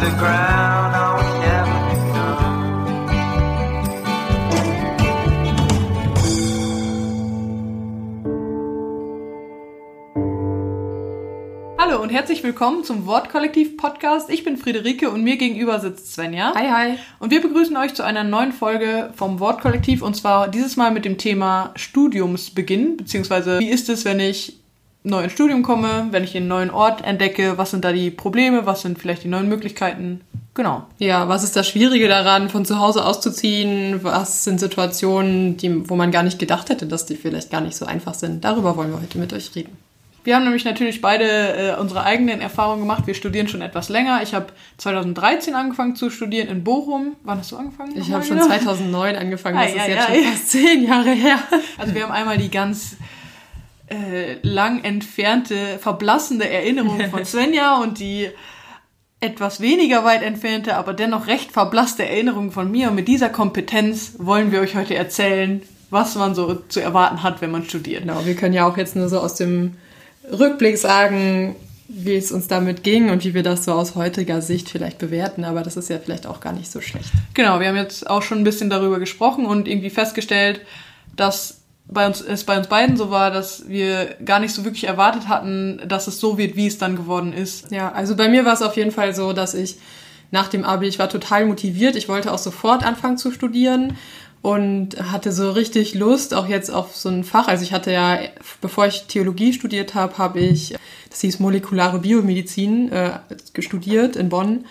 the ground, are we never? Hallo und herzlich willkommen zum Wortkollektiv Podcast. Ich bin Friederike und mir gegenüber sitzt Svenja. Hi, hi. Und wir begrüßen euch zu einer neuen Folge vom Wortkollektiv und zwar dieses Mal mit dem Thema Studiumsbeginn, beziehungsweise wie ist es, wenn ich neu ins Studium komme, wenn ich einen neuen Ort entdecke, was sind da die Probleme, was sind vielleicht die neuen Möglichkeiten. Genau. Ja, was ist das Schwierige daran, von zu Hause auszuziehen? Was sind Situationen, die, wo man gar nicht gedacht hätte, dass die vielleicht gar nicht so einfach sind? Darüber wollen wir heute mit euch reden. Wir haben nämlich natürlich beide äh, unsere eigenen Erfahrungen gemacht. Wir studieren schon etwas länger. Ich habe 2013 angefangen zu studieren in Bochum. Wann hast du angefangen? Ich habe schon wieder? 2009 angefangen, das Ei, ist ei, jetzt ei. schon fast zehn Jahre her. Also wir haben einmal die ganz äh, lang entfernte, verblassende Erinnerung von Svenja und die etwas weniger weit entfernte, aber dennoch recht verblasste Erinnerung von mir. Und mit dieser Kompetenz wollen wir euch heute erzählen, was man so zu erwarten hat, wenn man studiert. Genau, wir können ja auch jetzt nur so aus dem Rückblick sagen, wie es uns damit ging und wie wir das so aus heutiger Sicht vielleicht bewerten, aber das ist ja vielleicht auch gar nicht so schlecht. Genau, wir haben jetzt auch schon ein bisschen darüber gesprochen und irgendwie festgestellt, dass bei uns, es bei uns beiden so war, dass wir gar nicht so wirklich erwartet hatten, dass es so wird, wie es dann geworden ist. Ja, also bei mir war es auf jeden Fall so, dass ich nach dem Abi, ich war total motiviert, ich wollte auch sofort anfangen zu studieren und hatte so richtig Lust auch jetzt auf so ein Fach. Also ich hatte ja, bevor ich Theologie studiert habe, habe ich, das hieß molekulare Biomedizin, äh, studiert in Bonn.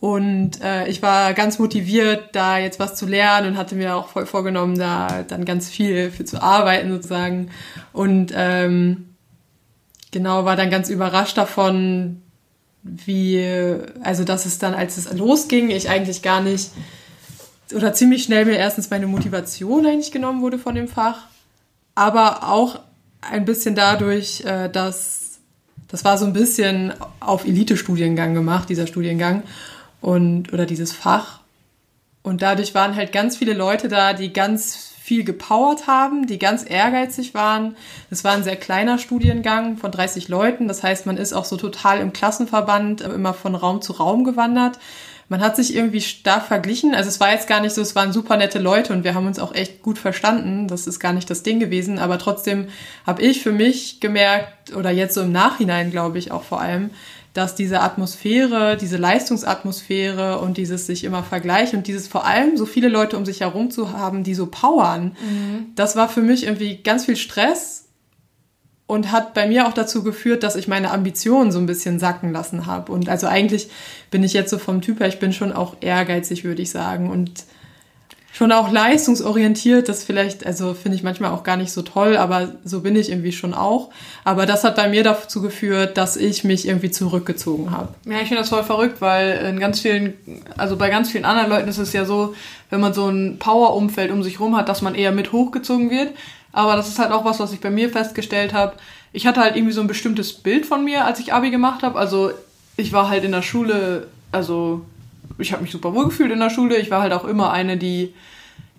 Und äh, ich war ganz motiviert, da jetzt was zu lernen und hatte mir auch voll vorgenommen, da dann ganz viel für zu arbeiten sozusagen. Und ähm, genau, war dann ganz überrascht davon, wie, also dass es dann, als es losging, ich eigentlich gar nicht, oder ziemlich schnell mir erstens meine Motivation eigentlich genommen wurde von dem Fach, aber auch ein bisschen dadurch, äh, dass das war so ein bisschen auf Elite-Studiengang gemacht, dieser Studiengang und oder dieses Fach. Und dadurch waren halt ganz viele Leute da, die ganz viel gepowert haben, die ganz ehrgeizig waren. Es war ein sehr kleiner Studiengang von 30 Leuten. Das heißt, man ist auch so total im Klassenverband äh, immer von Raum zu Raum gewandert. Man hat sich irgendwie stark verglichen. Also es war jetzt gar nicht so, es waren super nette Leute und wir haben uns auch echt gut verstanden. Das ist gar nicht das Ding gewesen. Aber trotzdem habe ich für mich gemerkt, oder jetzt so im Nachhinein glaube ich auch vor allem, dass diese Atmosphäre, diese Leistungsatmosphäre und dieses sich immer vergleichen und dieses vor allem so viele Leute um sich herum zu haben, die so powern, das war für mich irgendwie ganz viel Stress und hat bei mir auch dazu geführt, dass ich meine Ambitionen so ein bisschen sacken lassen habe. Und also eigentlich bin ich jetzt so vom Typ her, ich bin schon auch ehrgeizig, würde ich sagen. Und schon auch leistungsorientiert, das vielleicht, also finde ich manchmal auch gar nicht so toll, aber so bin ich irgendwie schon auch. Aber das hat bei mir dazu geführt, dass ich mich irgendwie zurückgezogen habe. Ja, ich finde das voll verrückt, weil in ganz vielen, also bei ganz vielen anderen Leuten ist es ja so, wenn man so ein Power-Umfeld um sich rum hat, dass man eher mit hochgezogen wird. Aber das ist halt auch was, was ich bei mir festgestellt habe. Ich hatte halt irgendwie so ein bestimmtes Bild von mir, als ich Abi gemacht habe. Also ich war halt in der Schule, also ich habe mich super wohl gefühlt in der Schule. Ich war halt auch immer eine, die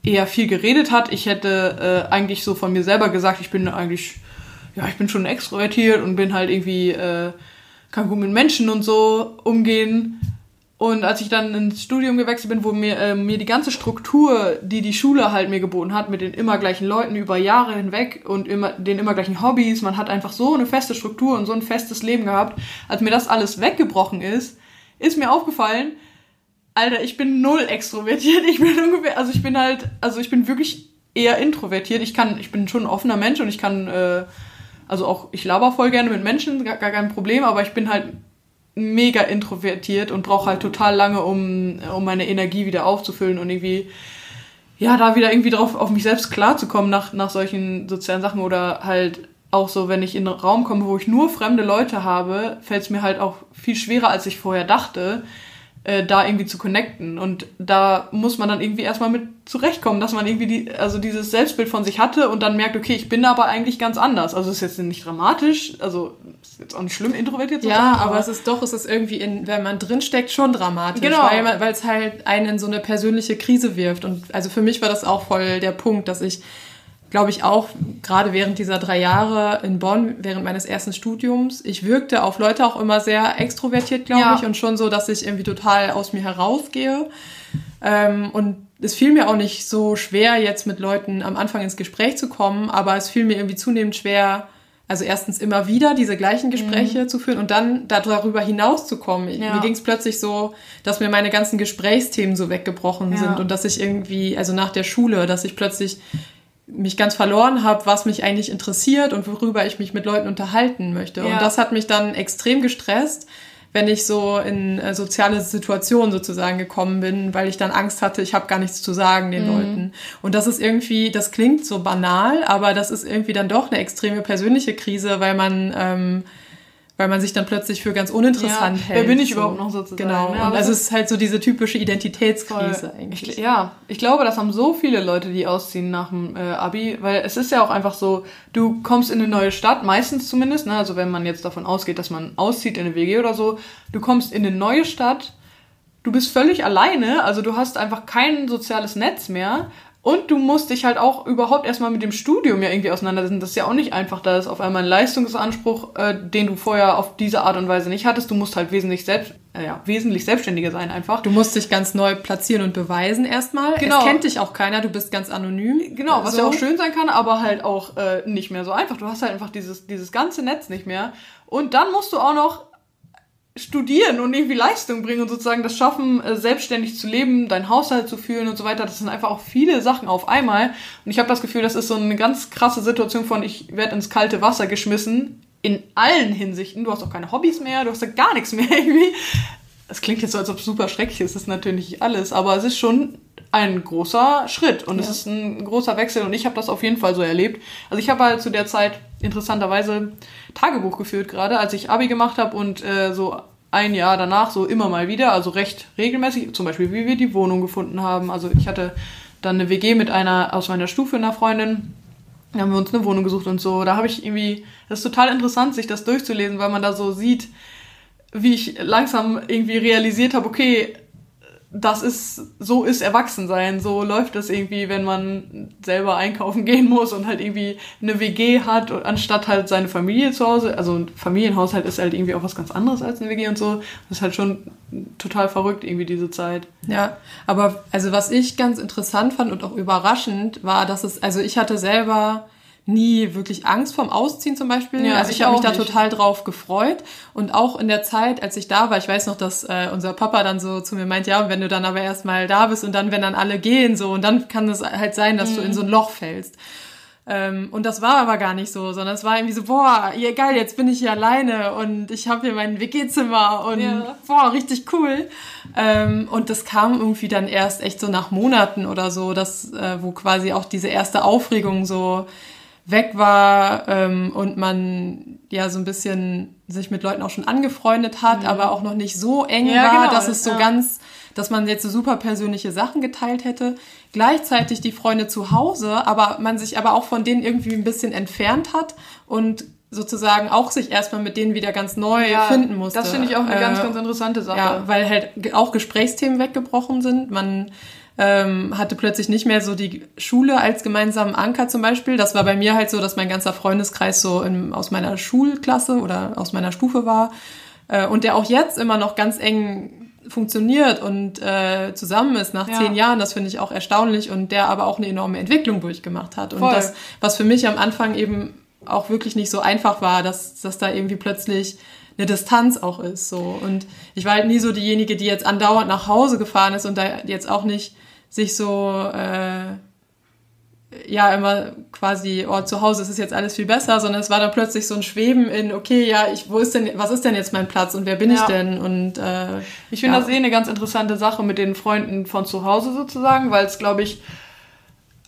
eher viel geredet hat. Ich hätte äh, eigentlich so von mir selber gesagt, ich bin eigentlich, ja, ich bin schon extrovertiert und bin halt irgendwie, äh, kann gut mit Menschen und so umgehen. Und als ich dann ins Studium gewechselt bin, wo mir, äh, mir die ganze Struktur, die die Schule halt mir geboten hat, mit den immer gleichen Leuten über Jahre hinweg und immer, den immer gleichen Hobbys, man hat einfach so eine feste Struktur und so ein festes Leben gehabt. Als mir das alles weggebrochen ist, ist mir aufgefallen, Alter, ich bin null extrovertiert. Ich bin ungefähr, also ich bin halt, also ich bin wirklich eher introvertiert. Ich kann, ich bin schon ein offener Mensch und ich kann, äh, also auch, ich laber voll gerne mit Menschen, gar, gar kein Problem, aber ich bin halt mega introvertiert und brauche halt total lange, um, um meine Energie wieder aufzufüllen und irgendwie, ja, da wieder irgendwie drauf auf mich selbst klarzukommen nach, nach solchen sozialen Sachen oder halt auch so, wenn ich in einen Raum komme, wo ich nur fremde Leute habe, fällt es mir halt auch viel schwerer, als ich vorher dachte, äh, da irgendwie zu connecten. Und da muss man dann irgendwie erstmal mit zurechtkommen, dass man irgendwie die, also dieses Selbstbild von sich hatte und dann merkt, okay, ich bin aber eigentlich ganz anders. Also ist jetzt nicht dramatisch, also ist jetzt auch nicht schlimm, introvertiert zu sein. Ja, aber es ist doch, es ist irgendwie, in, wenn man drinsteckt, schon dramatisch. Genau. Weil es halt einen in so eine persönliche Krise wirft. Und also für mich war das auch voll der Punkt, dass ich glaube ich, auch gerade während dieser drei Jahre in Bonn, während meines ersten Studiums, ich wirkte auf Leute auch immer sehr extrovertiert, glaube Ja. ich, und schon so, dass ich irgendwie total aus mir herausgehe. Ähm, und es fiel mir auch nicht so schwer, jetzt mit Leuten am Anfang ins Gespräch zu kommen, aber es fiel mir irgendwie zunehmend schwer, also erstens immer wieder diese gleichen Gespräche zu führen und dann da- darüber hinaus zu kommen. Mhm. Ja. Mir ging es plötzlich so, dass mir meine ganzen Gesprächsthemen so weggebrochen Ja. sind und dass ich irgendwie, also nach der Schule, dass ich plötzlich mich ganz verloren habe, was mich eigentlich interessiert und worüber ich mich mit Leuten unterhalten möchte. Ja. Und das hat mich dann extrem gestresst, wenn ich so in äh, soziale Situationen sozusagen gekommen bin, weil ich dann Angst hatte, ich habe gar nichts zu sagen den Leuten. Und das ist irgendwie, das klingt so banal, aber das ist irgendwie dann doch eine extreme persönliche Krise, weil man ähm, weil man sich dann plötzlich für ganz uninteressant Ja, hält. wer bin ich überhaupt noch sozusagen, Genau. ne? Und also das es ist halt so diese typische Identitätskrise Voll. eigentlich. Ich, ja, ich glaube, das haben so viele Leute, die ausziehen nach dem äh, Abi, weil es ist ja auch einfach so, du kommst in eine neue Stadt, meistens zumindest, ne? also wenn man jetzt davon ausgeht, dass man auszieht in eine WG oder so, du kommst in eine neue Stadt, du bist völlig alleine, also du hast einfach kein soziales Netz mehr und du musst dich halt auch überhaupt erstmal mit dem Studium ja irgendwie auseinandersetzen. Das ist ja auch nicht einfach, da ist auf einmal ein Leistungsanspruch, äh, den du vorher auf diese Art und Weise nicht hattest. Du musst halt wesentlich selbst, äh, ja, wesentlich selbstständiger sein einfach. Du musst dich ganz neu platzieren und beweisen erstmal. Genau. Es kennt dich auch keiner, du bist ganz anonym. Genau, was So. ja auch schön sein kann, aber halt auch äh, nicht mehr so einfach. Du hast halt einfach dieses, dieses ganze Netz nicht mehr. Und dann musst du auch noch studieren und irgendwie Leistung bringen und sozusagen das schaffen, äh, selbstständig zu leben, deinen Haushalt zu führen und so weiter. Das sind einfach auch viele Sachen auf einmal. Und ich habe das Gefühl, das ist so eine ganz krasse Situation von, ich werde ins kalte Wasser geschmissen. In allen Hinsichten. Du hast auch keine Hobbys mehr, du hast ja gar nichts mehr irgendwie. Es klingt jetzt so, als ob es super schrecklich ist. Das ist natürlich nicht alles, aber es ist schon ein großer Schritt und es ist ein großer Wechsel und ich habe das auf jeden Fall so erlebt. Also ich habe halt zu der Zeit interessanterweise Tagebuch geführt gerade, als ich Abi gemacht habe und äh, so ein Jahr danach so immer mal wieder, also recht regelmäßig, zum Beispiel wie wir die Wohnung gefunden haben. Also ich hatte dann eine WG mit einer aus meiner Stufe, einer Freundin. Da haben wir uns eine Wohnung gesucht und so. Da habe ich irgendwie, das ist total interessant, sich das durchzulesen, weil man da so sieht, wie ich langsam irgendwie realisiert habe, okay, das ist, so ist Erwachsensein, so läuft das irgendwie, wenn man selber einkaufen gehen muss und halt irgendwie eine WG hat, anstatt halt seine Familie zu Hause. Also ein Familienhaushalt ist halt irgendwie auch was ganz anderes als eine WG und so. Das ist halt schon total verrückt, irgendwie diese Zeit. Ja, aber also was ich ganz interessant fand und auch überraschend war, dass es, also ich hatte selber nie wirklich Angst vorm Ausziehen zum Beispiel. Ja, also ich, ich habe mich da nicht. total drauf gefreut. Und auch in der Zeit, als ich da war, ich weiß noch, dass äh, unser Papa dann so zu mir meint, ja, wenn du dann aber erstmal da bist und dann, wenn dann alle gehen, so, und dann kann es halt sein, dass Mhm. du in so ein Loch fällst. Ähm, und das war aber gar nicht so, sondern es war irgendwie so, boah, ja, geil, jetzt bin ich hier alleine und ich habe hier mein WG-Zimmer und Ja. boah, richtig cool. Ähm, und das kam irgendwie dann erst echt so nach Monaten oder so, dass, äh, wo quasi auch diese erste Aufregung so weg war ähm, und man ja so ein bisschen sich mit Leuten auch schon angefreundet hat, aber auch noch nicht so eng Ja, war, genau, dass es so ja. ganz, dass man jetzt so super persönliche Sachen geteilt hätte. Gleichzeitig die Freunde zu Hause, aber man sich aber auch von denen irgendwie ein bisschen entfernt hat und sozusagen auch sich erstmal mit denen wieder ganz neu finden musste. Das finde ich auch eine ganz, Äh, ganz interessante Sache. ja, weil halt auch Gesprächsthemen weggebrochen sind. Man ähm, hatte plötzlich nicht mehr so die Schule als gemeinsamen Anker zum Beispiel. Das war bei mir halt so, dass mein ganzer Freundeskreis so in, aus meiner Schulklasse oder aus meiner Stufe war. Äh, und der auch jetzt immer noch ganz eng funktioniert und äh, zusammen ist nach Ja. zehn Jahren, das finde ich auch erstaunlich und der aber auch eine enorme Entwicklung durchgemacht hat. Und Voll. das, was für mich am Anfang eben auch wirklich nicht so einfach war, dass, dass da irgendwie plötzlich eine Distanz auch ist. So. Und ich war halt nie so diejenige, die jetzt andauernd nach Hause gefahren ist und da jetzt auch nicht sich so äh, ja immer quasi, oh, zu Hause ist es jetzt alles viel besser, sondern es war dann plötzlich so ein Schweben in, okay, ja, ich, wo ist denn, was ist denn jetzt mein Platz und wer bin ich Ja. denn? Und äh, Ich finde ja. das eh eine ganz interessante Sache mit den Freunden von zu Hause sozusagen, weil es, glaube ich,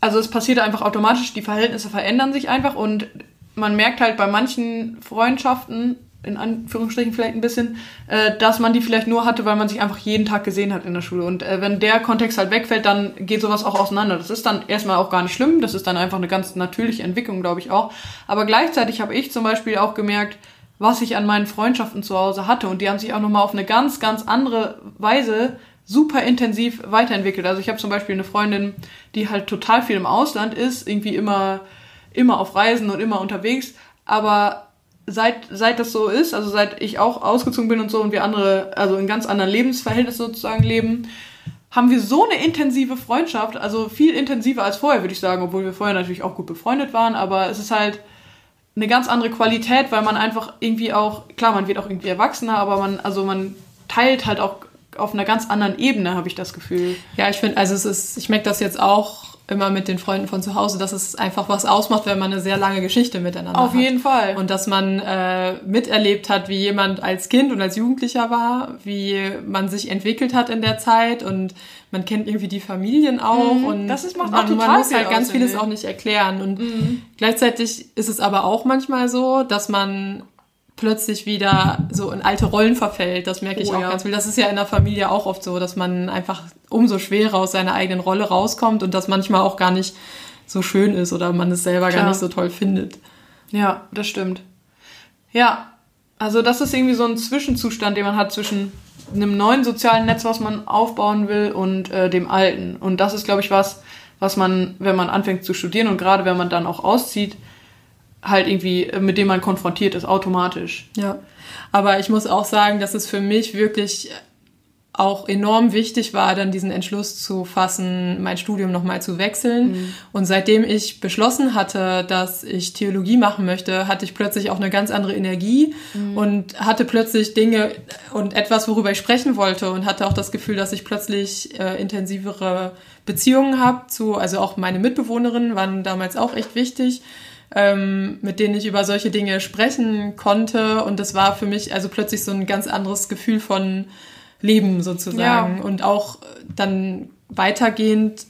also es passiert einfach automatisch, die Verhältnisse verändern sich einfach und man merkt halt bei manchen Freundschaften, in Anführungsstrichen vielleicht ein bisschen, äh, dass man die vielleicht nur hatte, weil man sich einfach jeden Tag gesehen hat in der Schule. Und äh, wenn der Kontext halt wegfällt, dann geht sowas auch auseinander. Das ist dann erstmal auch gar nicht schlimm, das ist dann einfach eine ganz natürliche Entwicklung, glaube ich auch. Aber gleichzeitig habe ich zum Beispiel auch gemerkt, was ich an meinen Freundschaften zu Hause hatte. Und die haben sich auch nochmal auf eine ganz, ganz andere Weise super intensiv weiterentwickelt. Also ich habe zum Beispiel eine Freundin, die halt total viel im Ausland ist, irgendwie immer, immer auf Reisen und immer unterwegs, aber seit, seit das so ist, also seit ich auch ausgezogen bin und so und wir andere, also in ganz anderen Lebensverhältnissen sozusagen leben, haben wir so eine intensive Freundschaft, also viel intensiver als vorher, würde ich sagen, obwohl wir vorher natürlich auch gut befreundet waren, aber es ist halt eine ganz andere Qualität, weil man einfach irgendwie auch, klar, man wird auch irgendwie erwachsener, aber man, also man teilt halt auch auf einer ganz anderen Ebene, habe ich das Gefühl. Ja, ich finde, also es ist, ich merke das jetzt auch immer mit den Freunden von zu Hause, dass es einfach was ausmacht, wenn man eine sehr lange Geschichte miteinander Auf hat. jeden Fall. Und dass man äh, miterlebt hat, wie jemand als Kind und als Jugendlicher war, wie man sich entwickelt hat in der Zeit und man kennt irgendwie die Familien auch Mhm, und das ist- macht man, man muss halt ganz vieles auch nicht erklären. Und Mhm. gleichzeitig ist es aber auch manchmal so, dass man plötzlich wieder so in alte Rollen verfällt. Das merke ich Oh auch ja. ganz viel. Das ist ja in der Familie auch oft so, dass man einfach umso schwerer aus seiner eigenen Rolle rauskommt und das manchmal auch gar nicht so schön ist oder man es selber Klar. gar nicht so toll findet. Ja, das stimmt. Ja, also das ist irgendwie so ein Zwischenzustand, den man hat zwischen einem neuen sozialen Netz, was man aufbauen will, und äh, dem alten. Und das ist, glaube ich, was, was man, wenn man anfängt zu studieren und gerade wenn man dann auch auszieht, halt irgendwie, äh, mit dem man konfrontiert ist, automatisch. Ja, aber ich muss auch sagen, dass es für mich wirklich auch enorm wichtig war, dann diesen Entschluss zu fassen, mein Studium nochmal zu wechseln. Und seitdem ich beschlossen hatte, dass ich Theologie machen möchte, hatte ich plötzlich auch eine ganz andere Energie und hatte plötzlich Dinge und etwas, worüber ich sprechen wollte und hatte auch das Gefühl, dass ich plötzlich äh, intensivere Beziehungen habe zu, also auch meine Mitbewohnerinnen waren damals auch echt wichtig ähm, mit denen ich über solche Dinge sprechen konnte. Und das war für mich also plötzlich so ein ganz anderes Gefühl von Leben sozusagen. Ja. Und auch dann weitergehend,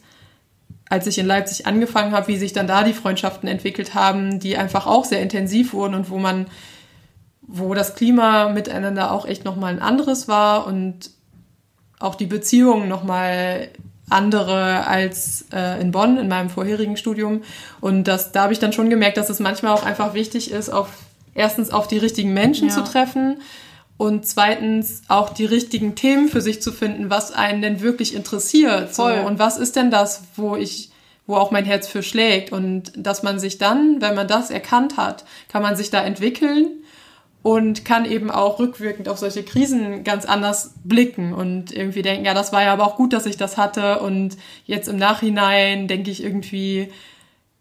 als ich in Leipzig angefangen habe, wie sich dann da die Freundschaften entwickelt haben, die einfach auch sehr intensiv wurden und wo man, wo das Klima miteinander auch echt nochmal ein anderes war und auch die Beziehungen nochmal andere als äh, in Bonn in meinem vorherigen Studium. Und das, da habe ich dann schon gemerkt, dass es manchmal auch einfach wichtig ist, auf erstens auf die richtigen Menschen Ja. zu treffen und zweitens auch die richtigen Themen für sich zu finden, was einen denn wirklich interessiert. So. Voll. Und was ist denn das, wo ich wo auch mein Herz für schlägt und dass man sich dann, wenn man das erkannt hat, kann man sich da entwickeln und kann eben auch rückwirkend auf solche Krisen ganz anders blicken und irgendwie denken, ja, das war ja aber auch gut, dass ich das hatte und jetzt im Nachhinein denke ich irgendwie,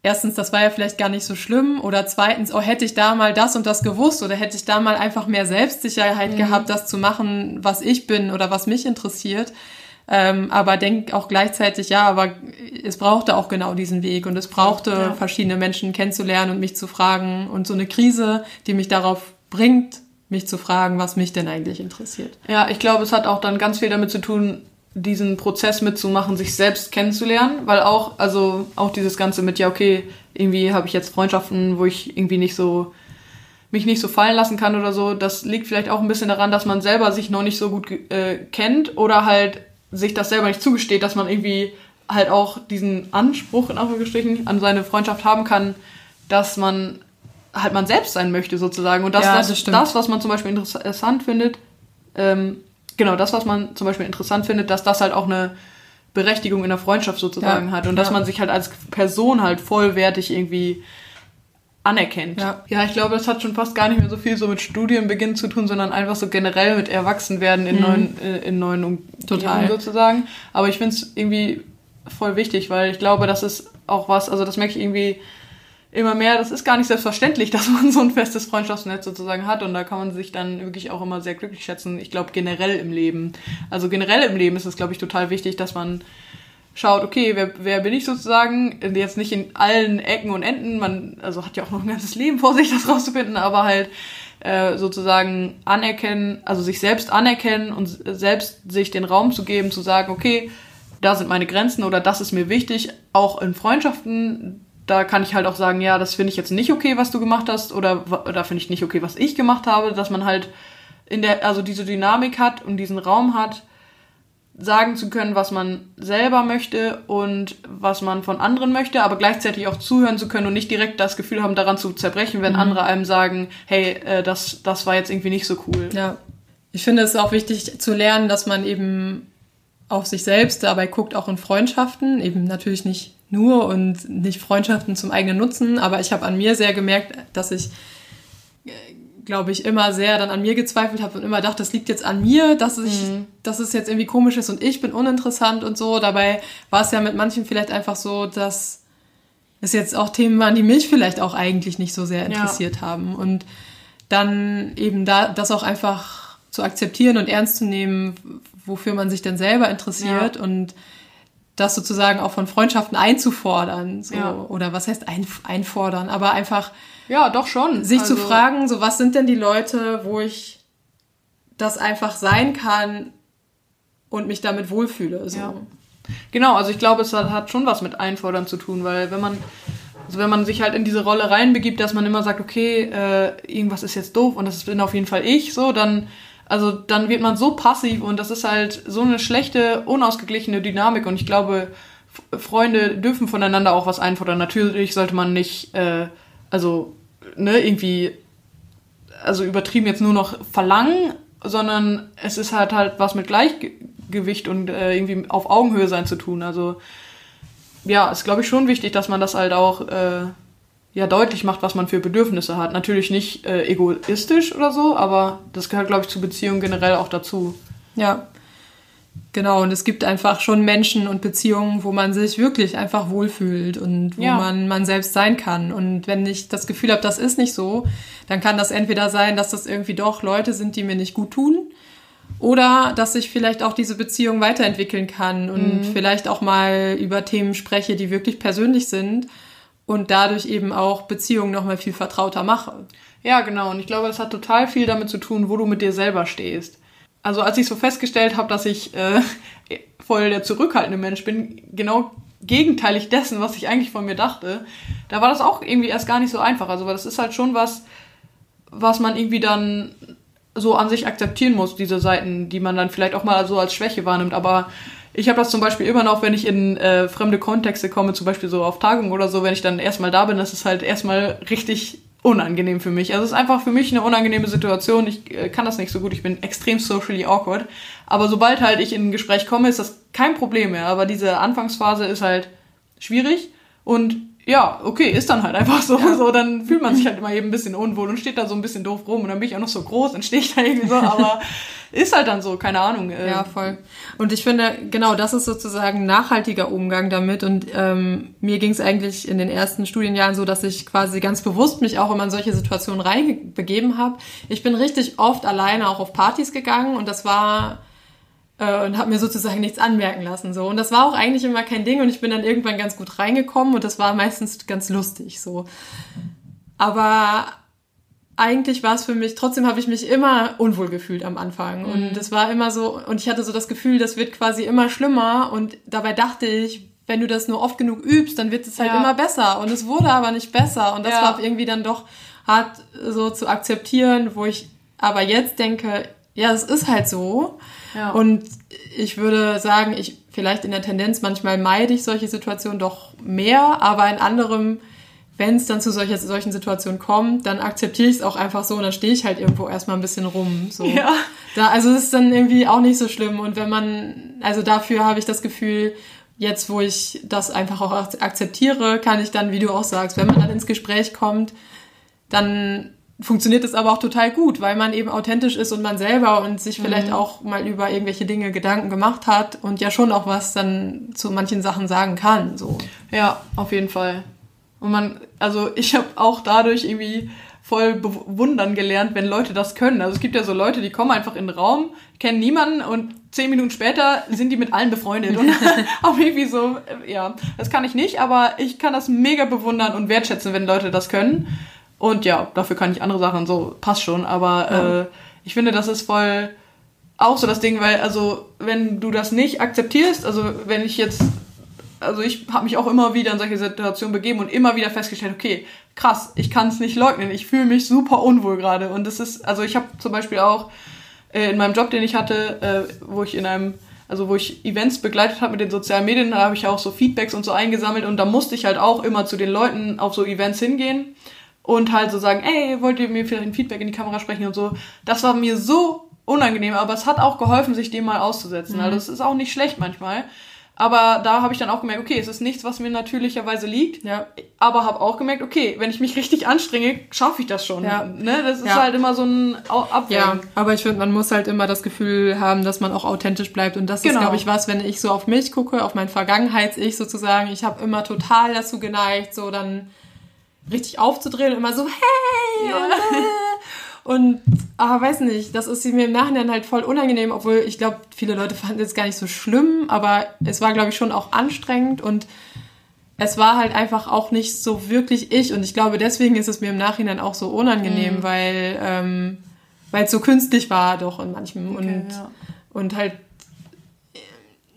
erstens, das war ja vielleicht gar nicht so schlimm oder zweitens, oh, hätte ich da mal das und das gewusst oder hätte ich da mal einfach mehr Selbstsicherheit gehabt, das zu machen, was ich bin oder was mich interessiert. Ähm, aber denk auch gleichzeitig, ja, aber es brauchte auch genau diesen Weg und es brauchte Ja. verschiedene Menschen kennenzulernen und mich zu fragen und so eine Krise, die mich darauf bringt, mich zu fragen, was mich denn eigentlich interessiert. Ja, ich glaube, es hat auch dann ganz viel damit zu tun, diesen Prozess mitzumachen, sich selbst kennenzulernen, weil auch, also auch dieses Ganze mit, ja, okay, irgendwie habe ich jetzt Freundschaften, wo ich irgendwie nicht so, mich nicht so fallen lassen kann oder so, das liegt vielleicht auch ein bisschen daran, dass man selber sich noch nicht so gut äh, kennt oder halt sich das selber nicht zugesteht, dass man irgendwie halt auch diesen Anspruch in Anführungsstrichen an seine Freundschaft haben kann, dass man halt man selbst sein möchte sozusagen und das, Ja, das, das das was man zum Beispiel interessant findet, ähm, genau, das, was man zum Beispiel interessant findet, dass das halt auch eine Berechtigung in der Freundschaft sozusagen Ja, hat und dass ja. man sich halt als Person halt vollwertig irgendwie anerkennt. Ja. ja, ich glaube, das hat schon fast gar nicht mehr so viel so mit Studienbeginn zu tun, sondern einfach so generell mit Erwachsenwerden in neuen, äh, in neuen Umgebungen Mhm. Total. sozusagen. Aber ich finde es irgendwie voll wichtig, weil ich glaube, das ist auch was, also das merke ich irgendwie immer mehr, das ist gar nicht selbstverständlich, dass man so ein festes Freundschaftsnetz sozusagen hat und da kann man sich dann wirklich auch immer sehr glücklich schätzen. Ich glaube generell im Leben. Also generell im Leben ist es, glaube ich, total wichtig, dass man schaut, okay, wer, wer bin ich sozusagen? Jetzt nicht in allen Ecken und Enden, man also hat ja auch noch ein ganzes Leben vor sich, das rauszufinden, aber halt äh, sozusagen anerkennen, also sich selbst anerkennen und selbst sich den Raum zu geben, zu sagen, okay, da sind meine Grenzen oder das ist mir wichtig, auch in Freundschaften, da kann ich halt auch sagen, ja, das finde ich jetzt nicht okay, was du gemacht hast oder da finde ich nicht okay, was ich gemacht habe, dass man halt in der, also diese Dynamik hat und diesen Raum hat, sagen zu können, was man selber möchte und was man von anderen möchte, aber gleichzeitig auch zuhören zu können und nicht direkt das Gefühl haben, daran zu zerbrechen, wenn andere einem sagen, hey, äh, das, das war jetzt irgendwie nicht so cool. Ja. Ich finde es auch wichtig zu lernen, dass man eben auf sich selbst dabei guckt, auch in Freundschaften, eben natürlich nicht nur und nicht Freundschaften zum eigenen Nutzen, aber ich habe an mir sehr gemerkt, dass ich, äh, glaube ich, immer sehr dann an mir gezweifelt habe und immer dachte, das liegt jetzt an mir, dass, ich, Mhm. dass es jetzt irgendwie komisch ist und ich bin uninteressant und so. Dabei war es ja mit manchen vielleicht einfach so, dass es jetzt auch Themen waren, die mich vielleicht auch eigentlich nicht so sehr interessiert haben. Und dann eben da das auch einfach zu akzeptieren und ernst zu nehmen, wofür man sich denn selber interessiert Ja. und das sozusagen auch von Freundschaften einzufordern. So. Ja. Oder was heißt ein, einfordern? Aber einfach Ja, doch schon. sich zu Also, fragen, so was sind denn die Leute, wo ich das einfach sein kann und mich damit wohlfühle. So. Ja. Genau, also ich glaube, es hat, hat schon was mit Einfordern zu tun, weil wenn man, also wenn man sich halt in diese Rolle reinbegibt, dass man immer sagt, okay, äh, irgendwas ist jetzt doof und das bin auf jeden Fall ich, so, dann, also dann wird man so passiv und das ist halt so eine schlechte, unausgeglichene Dynamik und ich glaube, Freunde dürfen voneinander auch was einfordern. Natürlich sollte man nicht, äh, also, ne, irgendwie, also übertrieben jetzt nur noch verlangen, sondern es ist halt halt was mit Gleichgewicht und äh, irgendwie auf Augenhöhe sein zu tun. Also ja, ist glaube ich schon wichtig, dass man das halt auch äh, ja deutlich macht, was man für Bedürfnisse hat. Natürlich nicht äh, egoistisch oder so, aber das gehört glaube ich zu Beziehungen generell auch dazu. Ja. Genau, und es gibt einfach schon Menschen und Beziehungen, wo man sich wirklich einfach wohlfühlt und wo Ja. man man selbst sein kann. Und wenn ich das Gefühl habe, das ist nicht so, dann kann das entweder sein, dass das irgendwie doch Leute sind, die mir nicht gut tun, oder dass ich vielleicht auch diese Beziehung weiterentwickeln kann und vielleicht auch mal über Themen spreche, die wirklich persönlich sind und dadurch eben auch Beziehungen noch mal viel vertrauter mache. Ja, genau. Und ich glaube, das hat total viel damit zu tun, wo du mit dir selber stehst. Also als ich so festgestellt habe, dass ich äh, voll der zurückhaltende Mensch bin, genau gegenteilig dessen, was ich eigentlich von mir dachte, da war das auch irgendwie erst gar nicht so einfach. Also weil das ist halt schon was, was man irgendwie dann so an sich akzeptieren muss, diese Seiten, die man dann vielleicht auch mal so als Schwäche wahrnimmt. Aber ich habe das zum Beispiel immer noch, wenn ich in äh, fremde Kontexte komme, zum Beispiel so auf Tagungen oder so, wenn ich dann erstmal da bin, das ist halt erstmal richtig unangenehm für mich. Also es ist einfach für mich eine unangenehme Situation. Ich äh, kann das nicht so gut. Ich bin extrem socially awkward. Aber sobald halt ich in ein Gespräch komme, ist das kein Problem mehr. Aber diese Anfangsphase ist halt schwierig und ja, okay, ist dann halt einfach so. So, dann fühlt man sich halt immer eben ein bisschen unwohl und steht da so ein bisschen doof rum und dann bin ich auch noch so groß und stehe ich da irgendwie so, aber ist halt dann so, keine Ahnung. äh, Ja, voll. Und ich finde, genau, das ist sozusagen nachhaltiger Umgang damit. Und ähm, mir ging es eigentlich in den ersten Studienjahren so, dass ich quasi ganz bewusst mich auch immer in solche Situationen reinbegeben habe. Ich bin richtig oft alleine auch auf Partys gegangen und das war äh, und habe mir sozusagen nichts anmerken lassen so und das war auch eigentlich immer kein Ding und ich bin dann irgendwann ganz gut reingekommen und das war meistens ganz lustig so aber eigentlich war es für mich, trotzdem habe ich mich immer unwohl gefühlt am Anfang. Und es war immer so, und ich hatte so das Gefühl, das wird quasi immer schlimmer. Und dabei dachte ich, wenn du das nur oft genug übst, dann wird es halt Ja. immer besser. Und es wurde aber nicht besser. Und das Ja. war irgendwie dann doch hart so zu akzeptieren, wo ich aber jetzt denke, ja, es ist halt so. Ja. Und ich würde sagen, ich vielleicht in der Tendenz manchmal meide ich solche Situationen doch mehr, aber in anderem, wenn es dann zu solcher, solchen Situationen kommt, dann akzeptiere ich es auch einfach so und dann stehe ich halt irgendwo erstmal ein bisschen rum. So. Ja. Da, also es ist dann irgendwie auch nicht so schlimm. Und wenn man, also dafür habe ich das Gefühl, jetzt wo ich das einfach auch ak- akzeptiere, kann ich dann, wie du auch sagst, wenn man dann ins Gespräch kommt, dann funktioniert es aber auch total gut, weil man eben authentisch ist und man selber und sich vielleicht Mhm. auch mal über irgendwelche Dinge Gedanken gemacht hat und ja schon auch was dann zu manchen Sachen sagen kann. So. Ja, auf jeden Fall. Und man, also ich habe auch dadurch irgendwie voll bewundern gelernt, wenn Leute das können. Also es gibt ja so Leute, die kommen einfach in den Raum, kennen niemanden und zehn Minuten später sind die mit allen befreundet. Und auch irgendwie so, äh, ja, das kann ich nicht, aber ich kann das mega bewundern und wertschätzen, wenn Leute das können. Und ja, dafür kann ich andere Sachen so, passt schon. Aber Ja. äh, ich finde, das ist voll auch so das Ding, weil also wenn du das nicht akzeptierst, also wenn ich jetzt also ich habe mich auch immer wieder in solche Situationen begeben und immer wieder festgestellt, okay, krass, ich kann es nicht leugnen, ich fühle mich super unwohl gerade. Und das ist, also ich habe zum Beispiel auch äh, in meinem Job, den ich hatte, äh, wo ich in einem, also wo ich Events begleitet habe mit den sozialen Medien, da habe ich auch so Feedbacks und so eingesammelt und da musste ich halt auch immer zu den Leuten auf so Events hingehen und halt so sagen, ey, wollt ihr mir vielleicht ein Feedback in die Kamera sprechen und so. Das war mir so unangenehm, aber es hat auch geholfen, sich dem mal auszusetzen. Also es ist auch nicht schlecht manchmal. Aber da habe ich dann auch gemerkt, okay, es ist nichts, was mir natürlicherweise liegt. Ja. Aber habe auch gemerkt, okay, wenn ich mich richtig anstrenge, schaffe ich das schon. Ja. Ne? Das ist Ja. halt immer so ein Abwägen. Ja, aber ich finde, man muss halt immer das Gefühl haben, dass man auch authentisch bleibt. Und das ist, Genau. glaube ich, was, wenn ich so auf mich gucke, auf mein Vergangenheits-Ich sozusagen. Ich habe immer total dazu geneigt, so dann richtig aufzudrehen und immer so, hey! Ja. Und, aber weiß nicht, das ist mir im Nachhinein halt voll unangenehm, obwohl ich glaube, viele Leute fanden es gar nicht so schlimm, aber es war, glaube ich, schon auch anstrengend und es war halt einfach auch nicht so wirklich ich und ich glaube, deswegen ist es mir im Nachhinein auch so unangenehm, Mhm. weil ähm, weil es so künstlich war doch in manchem und ja. und halt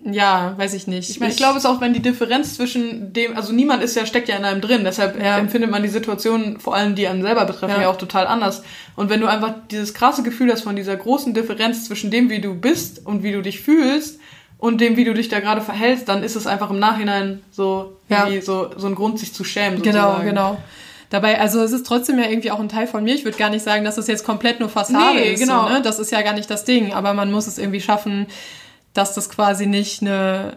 ja, weiß ich nicht. Ich meine, ich glaube, es ist auch, wenn die Differenz zwischen dem, also niemand ist ja, steckt ja in einem drin, deshalb Ja. empfindet man die Situation, vor allem die einen selber betreffen, Ja. ja. auch total anders. Und wenn du einfach dieses krasse Gefühl hast von dieser großen Differenz zwischen dem, wie du bist und wie du dich fühlst und dem, wie du dich da gerade verhältst, dann ist es einfach im Nachhinein so, Ja. so, so ein Grund, sich zu schämen. Genau, sozusagen. genau. Dabei, also es ist trotzdem ja irgendwie auch ein Teil von mir. Ich würde gar nicht sagen, dass es jetzt komplett nur Fassade Nee, ist. genau. So, ne? Das ist ja gar nicht das Ding. Aber man muss es irgendwie schaffen, dass das quasi nicht eine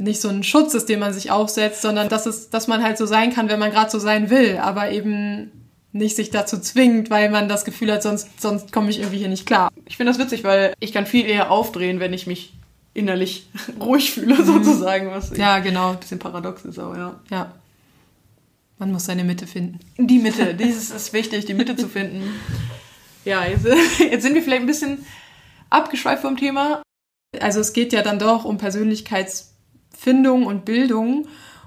nicht so ein Schutz ist, den man sich aufsetzt, sondern dass es, dass man halt so sein kann, wenn man gerade so sein will, aber eben nicht sich dazu zwingt, weil man das Gefühl hat, sonst, sonst komme ich irgendwie hier nicht klar. Ich finde das witzig, weil ich kann viel eher aufdrehen, wenn ich mich innerlich ruhig fühle, sozusagen, was Mhm. Ja, genau. ein bisschen paradox ist, aber ja. Ja. Man muss seine Mitte finden. Die Mitte, dieses ist wichtig, die Mitte zu finden. Ja, jetzt, jetzt sind wir vielleicht ein bisschen abgeschweift vom Thema. Also es geht ja dann doch um Persönlichkeitsfindung und Bildung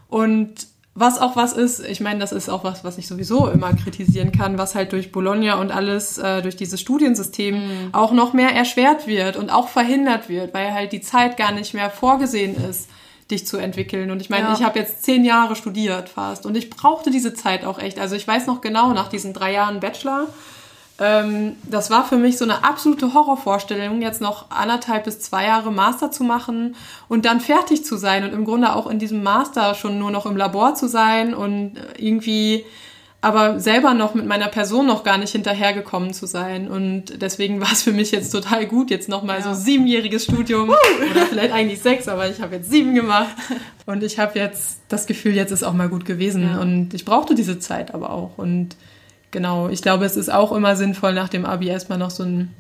und was auch was ist, ich meine, das ist auch was, was ich sowieso immer kritisieren kann, was halt durch Bologna und alles, äh, durch dieses Studiensystem auch noch mehr erschwert wird und auch verhindert wird, weil halt die Zeit gar nicht mehr vorgesehen ist, dich zu entwickeln. Und ich meine, Ja. ich habe jetzt zehn Jahre studiert fast und ich brauchte diese Zeit auch echt. Also ich weiß noch genau, nach diesen drei Jahren Bachelor, ähm, das war für mich so eine absolute Horrorvorstellung, jetzt noch anderthalb bis zwei Jahre Master zu machen und dann fertig zu sein und im Grunde auch in diesem Master schon nur noch im Labor zu sein und irgendwie aber selber noch mit meiner Person noch gar nicht hinterhergekommen zu sein. Und deswegen war es für mich jetzt total gut, jetzt nochmal Ja. so siebenjähriges Studium oder vielleicht eigentlich sechs, aber ich habe jetzt sieben gemacht. Und ich habe jetzt das Gefühl, jetzt ist auch mal gut gewesen. Ja. Und ich brauchte diese Zeit aber auch. Und genau, ich glaube, es ist auch immer sinnvoll, nach dem Abi erstmal noch so einen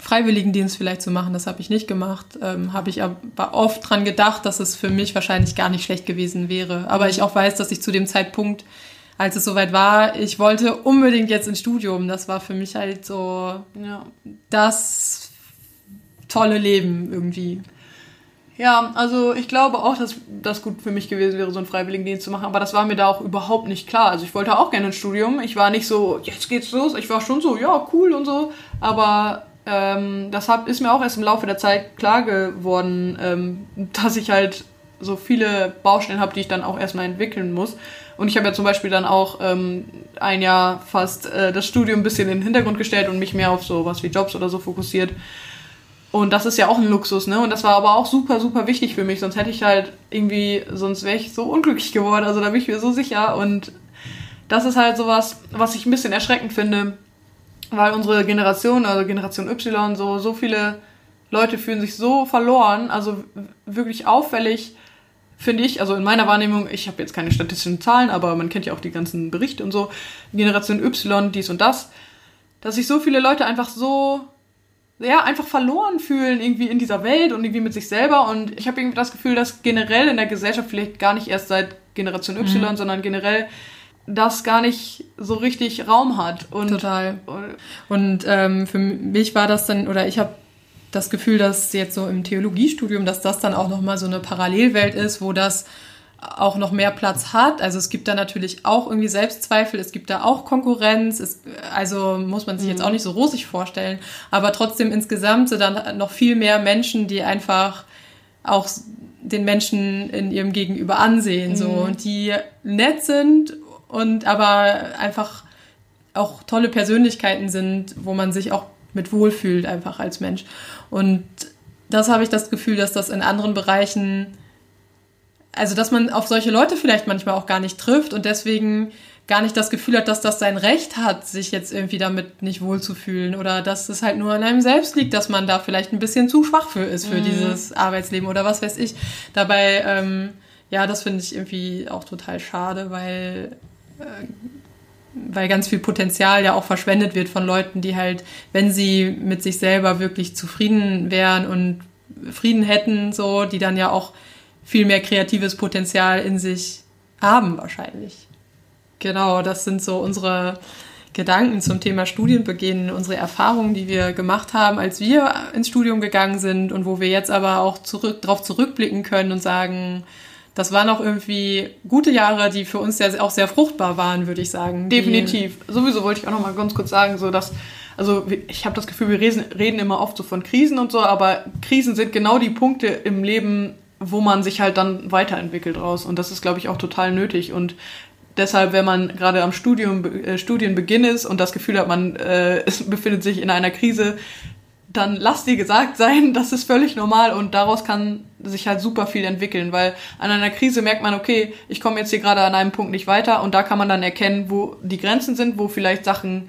Freiwilligendienst vielleicht zu machen. Das habe ich nicht gemacht. Ähm, habe ich aber oft dran gedacht, dass es für mich wahrscheinlich gar nicht schlecht gewesen wäre. Aber ich auch weiß, dass ich zu dem Zeitpunkt, als es soweit war, ich wollte unbedingt jetzt ins Studium. Das war für mich halt so Ja. das tolle Leben irgendwie. Ja, also ich glaube auch, dass das gut für mich gewesen wäre, so einen Freiwilligendienst zu machen, aber das war mir da auch überhaupt nicht klar. Also ich wollte auch gerne ein Studium. Ich war nicht so, jetzt geht's los. Ich war schon so, ja, cool und so. Aber ähm, das hab, ist mir auch erst im Laufe der Zeit klar geworden, ähm, dass ich halt so viele Baustellen habe, die ich dann auch erstmal entwickeln muss. Und ich habe ja zum Beispiel dann auch ähm, ein Jahr fast äh, das Studium ein bisschen in den Hintergrund gestellt und mich mehr auf so was wie Jobs oder so fokussiert. Und das ist ja auch ein Luxus, ne? Und das war aber auch super, super wichtig für mich. Sonst hätte ich halt irgendwie, sonst wäre ich so unglücklich geworden. Also da bin ich mir so sicher. Und das ist halt sowas, was ich ein bisschen erschreckend finde, weil unsere Generation, also Generation Y, so, so viele Leute fühlen sich so verloren, also wirklich auffällig, finde ich, also in meiner Wahrnehmung, ich habe jetzt keine statistischen Zahlen, aber man kennt ja auch die ganzen Berichte und so, Generation Y, dies und das, dass sich so viele Leute einfach so ja, einfach verloren fühlen irgendwie in dieser Welt und irgendwie mit sich selber. Und ich habe irgendwie das Gefühl, dass generell in der Gesellschaft, vielleicht gar nicht erst seit Generation Y, sondern generell das gar nicht so richtig Raum hat. Und, Total. und Und ähm, für mich war das dann, oder ich habe das Gefühl, dass jetzt so im Theologiestudium, dass das dann auch nochmal so eine Parallelwelt ist, wo das auch noch mehr Platz hat. Also es gibt da natürlich auch irgendwie Selbstzweifel, es gibt da auch Konkurrenz, es, also muss man sich jetzt auch nicht so rosig vorstellen, aber trotzdem insgesamt sind dann noch viel mehr Menschen, die einfach auch den Menschen in ihrem Gegenüber ansehen, so, und die nett sind und aber einfach auch tolle Persönlichkeiten sind, wo man sich auch mit wohlfühlt einfach als Mensch. Und das habe ich das Gefühl, dass das in anderen Bereichen, also dass man auf solche Leute vielleicht manchmal auch gar nicht trifft und deswegen gar nicht das Gefühl hat, dass das sein Recht hat, sich jetzt irgendwie damit nicht wohlzufühlen oder dass es halt nur an einem selbst liegt, dass man da vielleicht ein bisschen zu schwach für ist für mhm. dieses Arbeitsleben oder was weiß ich. Dabei, ähm, ja, das finde ich irgendwie auch total schade, weil, äh, weil ganz viel Potenzial ja auch verschwendet wird von Leuten, die halt, wenn sie mit sich selber wirklich zufrieden wären und Frieden hätten, so, die dann ja auch viel mehr kreatives Potenzial in sich haben wahrscheinlich. Genau, das sind so unsere Gedanken zum Thema Studienbeginn, unsere Erfahrungen, die wir gemacht haben, als wir ins Studium gegangen sind und wo wir jetzt aber auch zurück, darauf zurückblicken können und sagen, das waren auch irgendwie gute Jahre, die für uns ja auch sehr fruchtbar waren, würde ich sagen. Definitiv. Sowieso wollte ich auch noch mal ganz kurz sagen, so dass also ich habe das Gefühl, wir reden immer oft so von Krisen und so, aber Krisen sind genau die Punkte im Leben, wo man sich halt dann weiterentwickelt raus. Und das ist, glaube ich, auch total nötig. Und deshalb, wenn man gerade am Studium, äh, Studienbeginn ist und das Gefühl hat, man äh, befindet sich in einer Krise, dann lass dir gesagt sein, das ist völlig normal und daraus kann sich halt super viel entwickeln, weil an einer Krise merkt man, okay, ich komme jetzt hier gerade an einem Punkt nicht weiter und da kann man dann erkennen, wo die Grenzen sind, wo vielleicht Sachen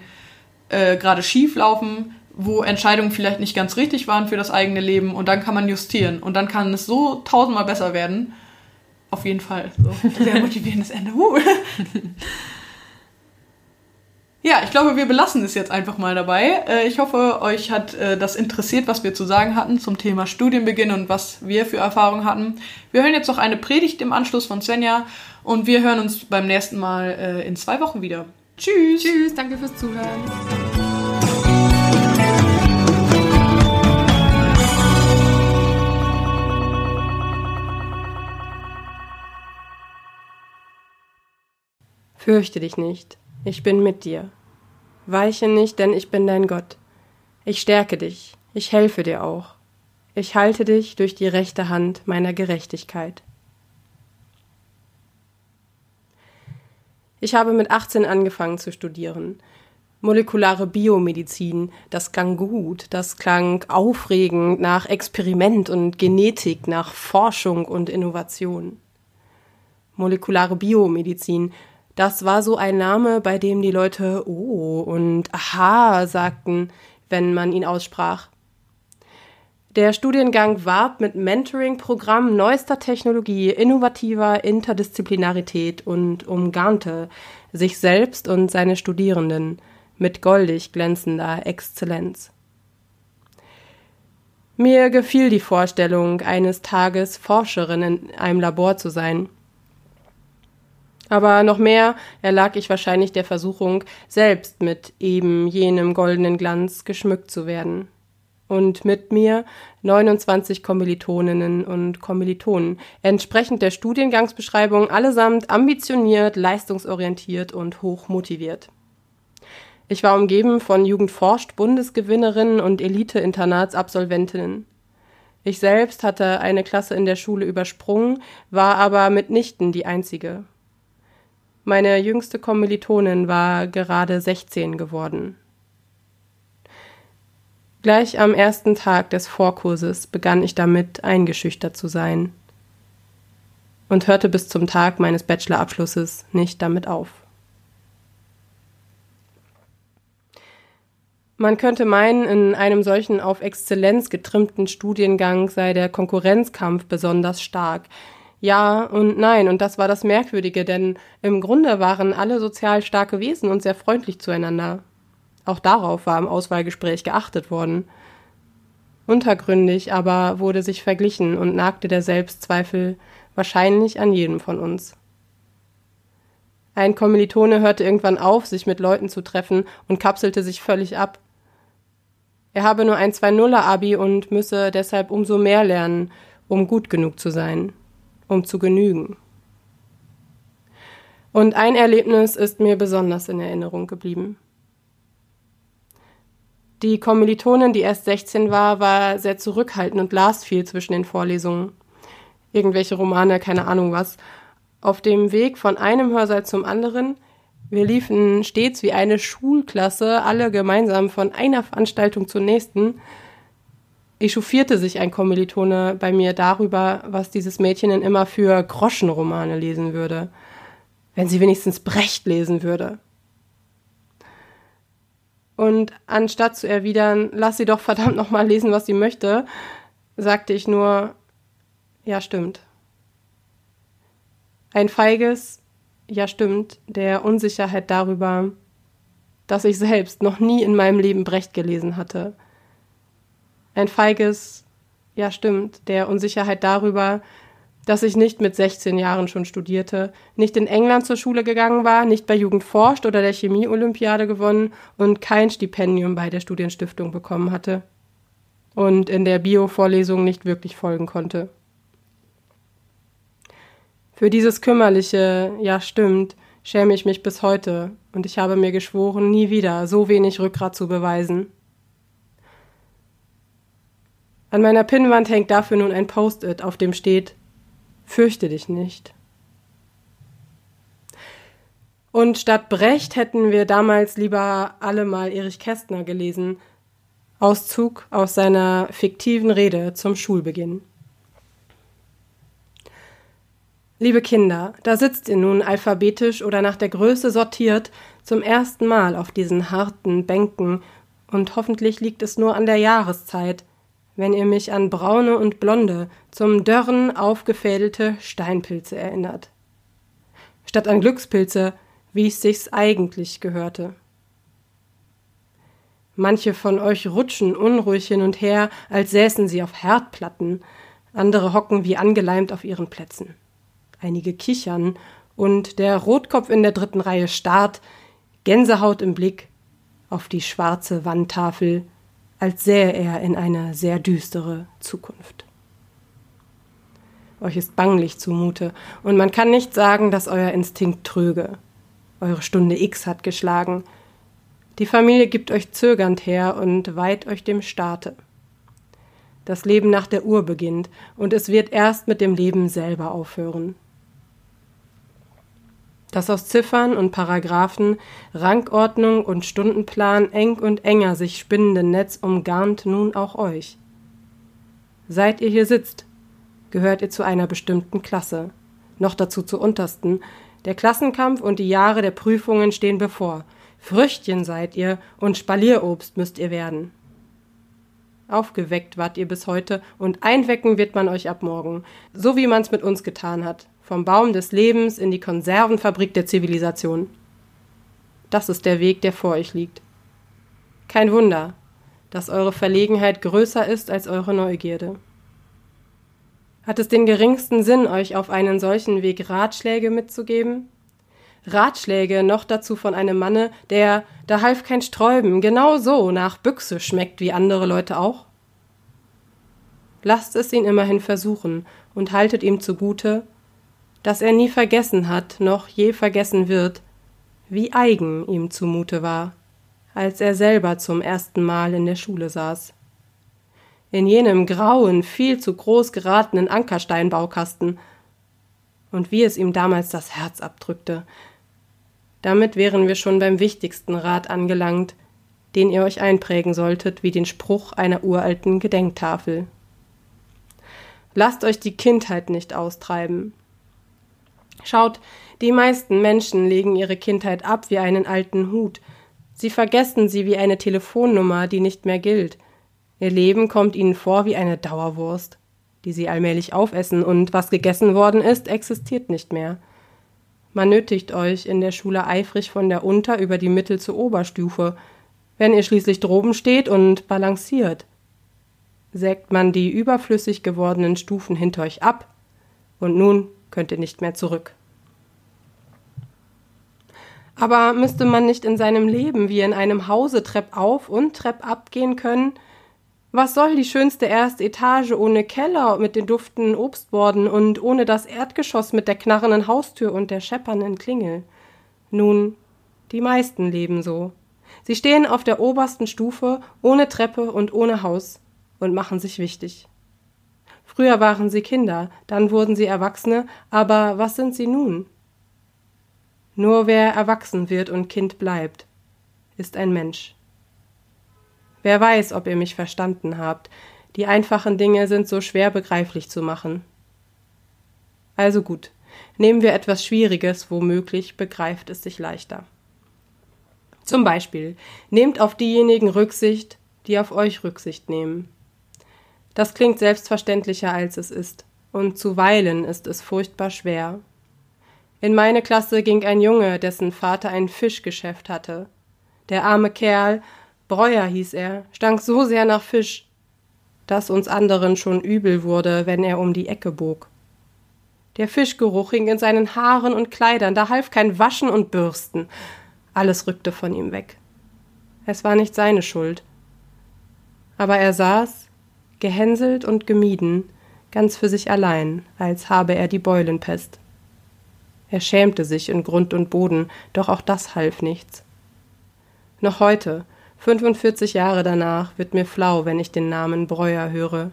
äh, gerade schief laufen, wo Entscheidungen vielleicht nicht ganz richtig waren für das eigene Leben und dann kann man justieren und dann kann es so tausendmal besser werden. Auf jeden Fall. So. Sehr motivierendes Ende. Uh. Ja, ich glaube, wir belassen es jetzt einfach mal dabei. Äh, ich hoffe, euch hat äh, das interessiert, was wir zu sagen hatten zum Thema Studienbeginn und was wir für Erfahrungen hatten. Wir hören jetzt noch eine Predigt im Anschluss von Svenja und wir hören uns beim nächsten Mal äh, in zwei Wochen wieder. Tschüss. Tschüss, danke fürs Zuhören. Fürchte dich nicht, ich bin mit dir. Weiche nicht, denn ich bin dein Gott. Ich stärke dich, ich helfe dir auch. Ich halte dich durch die rechte Hand meiner Gerechtigkeit. Ich habe mit 18 angefangen zu studieren. Molekulare Biomedizin, das klang gut, das klang aufregend nach Experiment und Genetik, nach Forschung und Innovation. Molekulare Biomedizin, das war so ein Name, bei dem die Leute Oh und Aha sagten, wenn man ihn aussprach. Der Studiengang warb mit Mentoring-Programmen neuester Technologie, innovativer Interdisziplinarität und umgarnte sich selbst und seine Studierenden mit goldig glänzender Exzellenz. Mir gefiel die Vorstellung, eines Tages Forscherin in einem Labor zu sein. Aber noch mehr erlag ich wahrscheinlich der Versuchung, selbst mit eben jenem goldenen Glanz geschmückt zu werden. Und mit mir 29 Kommilitoninnen und Kommilitonen, entsprechend der Studiengangsbeschreibung allesamt ambitioniert, leistungsorientiert und hochmotiviert. Ich war umgeben von Jugendforscht Bundesgewinnerinnen und Elite-Internatsabsolventinnen. Ich selbst hatte eine Klasse in der Schule übersprungen, war aber mitnichten die einzige. Meine jüngste Kommilitonin war gerade 16 geworden. Gleich am ersten Tag des Vorkurses begann ich damit, eingeschüchtert zu sein und hörte bis zum Tag meines Bachelorabschlusses nicht damit auf. Man könnte meinen, in einem solchen auf Exzellenz getrimmten Studiengang sei der Konkurrenzkampf besonders stark, ja und nein. Und das war das Merkwürdige, denn im Grunde waren alle sozial starke Wesen und sehr freundlich zueinander. Auch darauf war im Auswahlgespräch geachtet worden. Untergründig aber wurde sich verglichen und nagte der Selbstzweifel wahrscheinlich an jedem von uns. Ein Kommilitone hörte irgendwann auf, sich mit Leuten zu treffen und kapselte sich völlig ab. Er habe nur ein 2-0er-Abi und müsse deshalb umso mehr lernen, um gut genug zu sein um zu genügen. Und ein Erlebnis ist mir besonders in Erinnerung geblieben. Die Kommilitonin, die erst 16 war, war sehr zurückhaltend und las viel zwischen den Vorlesungen. Irgendwelche Romane, keine Ahnung was. Auf dem Weg von einem Hörsaal zum anderen, wir liefen stets wie eine Schulklasse, alle gemeinsam von einer Veranstaltung zur nächsten, echauffierte sich ein Kommilitone bei mir darüber, was dieses Mädchen denn immer für Groschenromane lesen würde. Wenn sie wenigstens Brecht lesen würde. Und anstatt zu erwidern, lass sie doch verdammt nochmal lesen, was sie möchte, sagte ich nur, ja stimmt. Ein feiges, ja stimmt, der Unsicherheit darüber, dass ich selbst noch nie in meinem Leben Brecht gelesen hatte. Ein feiges, ja stimmt, der Unsicherheit darüber, dass ich nicht mit 16 Jahren schon studierte, nicht in England zur Schule gegangen war, nicht bei Jugend forscht oder der Chemie-Olympiade gewonnen und kein Stipendium bei der Studienstiftung bekommen hatte und in der Bio-Vorlesung nicht wirklich folgen konnte. Für dieses kümmerliche Ja stimmt schäme ich mich bis heute und ich habe mir geschworen, nie wieder so wenig Rückgrat zu beweisen. An meiner Pinnwand hängt dafür nun ein Post-it, auf dem steht Fürchte dich nicht. Und statt Brecht hätten wir damals lieber alle mal Erich Kästner gelesen. Auszug aus seiner fiktiven Rede zum Schulbeginn. Liebe Kinder, da sitzt ihr nun alphabetisch oder nach der Größe sortiert zum ersten Mal auf diesen harten Bänken, und hoffentlich liegt es nur an der Jahreszeit, wenn ihr mich an braune und blonde, zum Dörren aufgefädelte Steinpilze erinnert. Statt an Glückspilze, wie es sich's eigentlich gehörte. Manche von euch rutschen unruhig hin und her, als säßen sie auf Herdplatten, andere hocken wie angeleimt auf ihren Plätzen. Einige kichern, und der Rotkopf in der dritten Reihe starrt, Gänsehaut im Blick, auf die schwarze Wandtafel, als sähe er in eine sehr düstere Zukunft. Euch ist banglich zumute, und man kann nicht sagen, dass euer Instinkt trüge. Eure Stunde X hat geschlagen. Die Familie gibt euch zögernd her und weiht euch dem Staate. Das Leben nach der Uhr beginnt, und es wird erst mit dem Leben selber aufhören. Das aus Ziffern und Paragraphen, Rangordnung und Stundenplan eng und enger sich spinnende Netz umgarnt nun auch euch. Seit ihr hier sitzt, gehört ihr zu einer bestimmten Klasse, noch dazu zur untersten. Der Klassenkampf und die Jahre der Prüfungen stehen bevor. Früchtchen seid ihr und Spalierobst müsst ihr werden. Aufgeweckt wart ihr bis heute und einwecken wird man euch ab morgen, so wie man's mit uns getan hat, vom Baum des Lebens in die Konservenfabrik der Zivilisation. Das ist der Weg, der vor euch liegt. Kein Wunder, dass eure Verlegenheit größer ist als eure Neugierde. Hat es den geringsten Sinn, euch auf einen solchen Weg Ratschläge mitzugeben? Ratschläge noch dazu von einem Manne, der, da half kein Sträuben, genau so nach Büchse schmeckt wie andere Leute auch? Lasst es ihn immerhin versuchen und haltet ihm zugute, dass er nie vergessen hat, noch je vergessen wird, wie eigen ihm zumute war, als er selber zum ersten Mal in der Schule saß. In jenem grauen, viel zu groß geratenen Ankersteinbaukasten, und wie es ihm damals das Herz abdrückte. Damit wären wir schon beim wichtigsten Rat angelangt, den ihr euch einprägen solltet, wie den Spruch einer uralten Gedenktafel. Lasst euch die Kindheit nicht austreiben. Schaut, die meisten Menschen legen ihre Kindheit ab wie einen alten Hut. Sie vergessen sie wie eine Telefonnummer, die nicht mehr gilt. Ihr Leben kommt ihnen vor wie eine Dauerwurst, die sie allmählich aufessen, und was gegessen worden ist, existiert nicht mehr. Man nötigt euch in der Schule eifrig von der Unter- über die Mittel zur Oberstufe. Wenn ihr schließlich droben steht und balanciert, sägt man die überflüssig gewordenen Stufen hinter euch ab, und nun könnt ihr nicht mehr zurück. Aber müsste man nicht in seinem Leben wie in einem Hause Trepp auf und Trepp ab gehen können? Was soll die schönste erste Etage ohne Keller mit den duftenden Obstborden und ohne das Erdgeschoss mit der knarrenden Haustür und der scheppernden Klingel? Nun, die meisten leben so. Sie stehen auf der obersten Stufe, ohne Treppe und ohne Haus und machen sich wichtig. Früher waren sie Kinder, dann wurden sie Erwachsene, aber was sind sie nun? Nur wer erwachsen wird und Kind bleibt, ist ein Mensch. Wer weiß, ob ihr mich verstanden habt, die einfachen Dinge sind so schwer begreiflich zu machen. Also gut, Nehmen wir etwas Schwieriges, womöglich begreift es sich leichter. Zum Beispiel, nehmt auf diejenigen Rücksicht, die auf euch Rücksicht nehmen. Das klingt selbstverständlicher, als es ist, und zuweilen ist es furchtbar schwer. In meine Klasse ging ein Junge, dessen Vater ein Fischgeschäft hatte. Der arme Kerl, Breuer hieß er, stank so sehr nach Fisch, dass uns anderen schon übel wurde, wenn er um die Ecke bog. Der Fischgeruch hing in seinen Haaren und Kleidern, da half kein Waschen und Bürsten. Alles rückte von ihm weg. Es war nicht seine Schuld. Aber er saß, gehänselt und gemieden, ganz für sich allein, als habe er die Beulenpest. Er schämte sich in Grund und Boden, doch auch das half nichts. Noch heute, 45 Jahre danach, wird mir flau, wenn ich den Namen Breuer höre.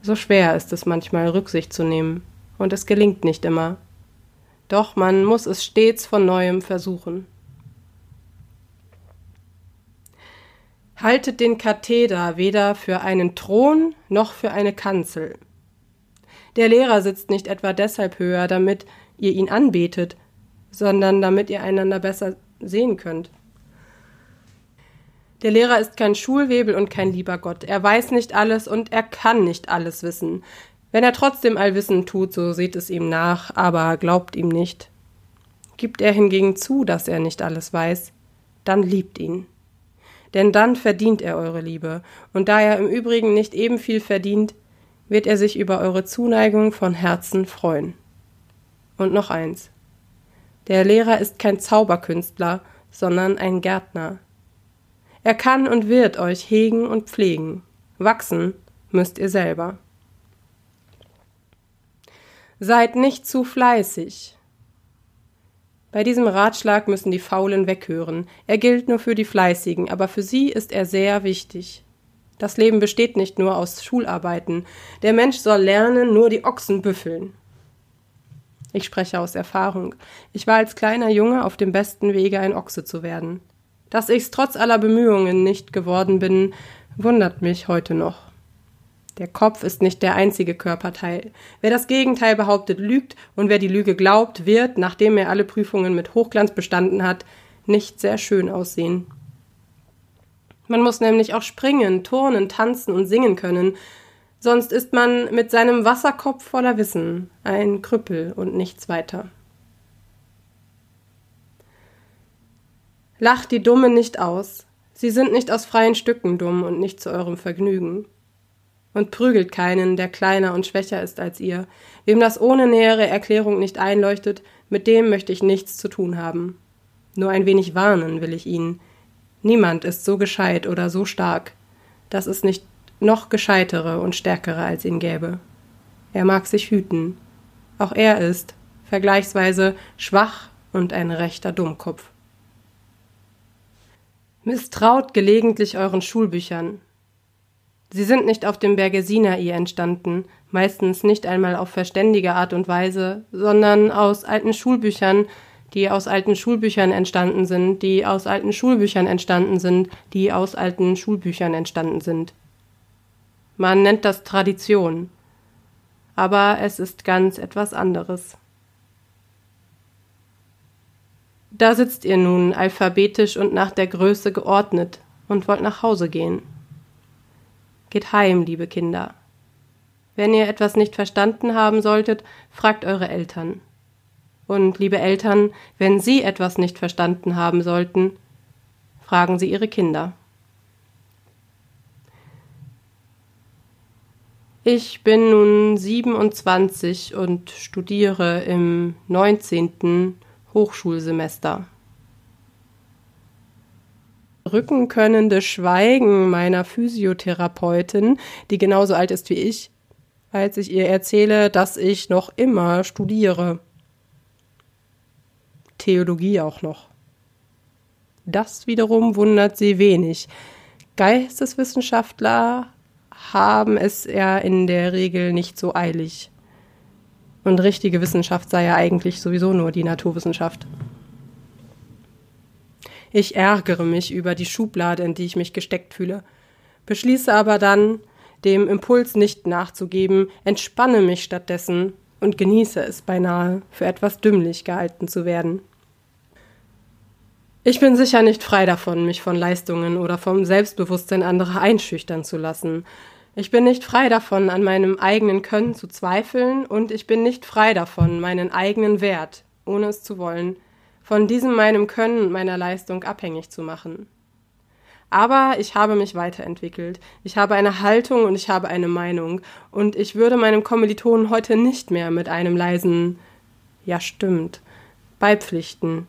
So schwer ist es manchmal, Rücksicht zu nehmen, und es gelingt nicht immer. Doch man muss es stets von neuem versuchen. Haltet den Katheder weder für einen Thron noch für eine Kanzel. Der Lehrer sitzt nicht etwa deshalb höher, damit ihr ihn anbetet, sondern damit ihr einander besser sehen könnt. Der Lehrer ist kein Schulwebel und kein lieber Gott. Er weiß nicht alles und er kann nicht alles wissen. Wenn er trotzdem allwissend tut, so seht es ihm nach, aber glaubt ihm nicht. Gibt er hingegen zu, dass er nicht alles weiß, dann liebt ihn denn dann verdient er eure Liebe, und da er im Übrigen nicht eben viel verdient, wird er sich über eure Zuneigung von Herzen freuen. Und noch eins. Der Lehrer ist kein Zauberkünstler, sondern ein Gärtner. Er kann und wird euch hegen und pflegen. Wachsen müsst ihr selber. Seid nicht zu fleißig, bei diesem Ratschlag müssen die Faulen weghören. Er gilt nur für die Fleißigen, aber für sie ist er sehr wichtig. Das Leben besteht nicht nur aus Schularbeiten. Der Mensch soll lernen, nur die Ochsen büffeln. Ich spreche aus Erfahrung. Ich war als kleiner Junge auf dem besten Wege, ein Ochse zu werden. Dass ich's trotz aller Bemühungen nicht geworden bin, wundert mich heute noch. Der Kopf ist nicht der einzige Körperteil. Wer das Gegenteil behauptet, lügt, und wer die Lüge glaubt, wird, nachdem er alle Prüfungen mit Hochglanz bestanden hat, nicht sehr schön aussehen. Man muss nämlich auch springen, turnen, tanzen und singen können, sonst ist man mit seinem Wasserkopf voller Wissen ein Krüppel und nichts weiter. Lacht die Dummen nicht aus. Sie sind nicht aus freien Stücken dumm und nicht zu eurem Vergnügen und prügelt keinen, der kleiner und schwächer ist als ihr. Wem das ohne nähere Erklärung nicht einleuchtet, mit dem möchte ich nichts zu tun haben. Nur ein wenig warnen will ich ihn. Niemand ist so gescheit oder so stark, dass es nicht noch gescheitere und stärkere als ihn gäbe. Er mag sich hüten. Auch er ist, vergleichsweise, schwach und ein rechter Dummkopf. Misstraut gelegentlich euren Schulbüchern, Sie sind nicht auf dem Berge Sinai entstanden, meistens nicht einmal auf verständige Art und Weise, sondern aus alten Schulbüchern, die aus alten Schulbüchern entstanden sind, die aus alten Schulbüchern entstanden sind, die aus alten Schulbüchern entstanden sind. Man nennt das Tradition, aber es ist ganz etwas anderes. Da sitzt ihr nun alphabetisch und nach der Größe geordnet und wollt nach Hause gehen. Geht heim, liebe Kinder. Wenn ihr etwas nicht verstanden haben solltet, fragt eure Eltern. Und liebe Eltern, wenn Sie etwas nicht verstanden haben sollten, fragen Sie Ihre Kinder. Ich bin nun 27 und studiere im 19. Hochschulsemester rückenkönnende Schweigen meiner Physiotherapeutin, die genauso alt ist wie ich, als ich ihr erzähle, dass ich noch immer studiere. Theologie auch noch. Das wiederum wundert sie wenig. Geisteswissenschaftler haben es ja in der Regel nicht so eilig. Und richtige Wissenschaft sei ja eigentlich sowieso nur die Naturwissenschaft. Ich ärgere mich über die Schublade, in die ich mich gesteckt fühle, beschließe aber dann, dem Impuls nicht nachzugeben, entspanne mich stattdessen und genieße es beinahe, für etwas dümmlich gehalten zu werden. Ich bin sicher nicht frei davon, mich von Leistungen oder vom Selbstbewusstsein anderer einschüchtern zu lassen. Ich bin nicht frei davon, an meinem eigenen Können zu zweifeln, und ich bin nicht frei davon, meinen eigenen Wert, ohne es zu wollen, von diesem meinem Können und meiner Leistung abhängig zu machen. Aber ich habe mich weiterentwickelt. Ich habe eine Haltung und ich habe eine Meinung. Und ich würde meinem Kommilitonen heute nicht mehr mit einem leisen Ja stimmt beipflichten.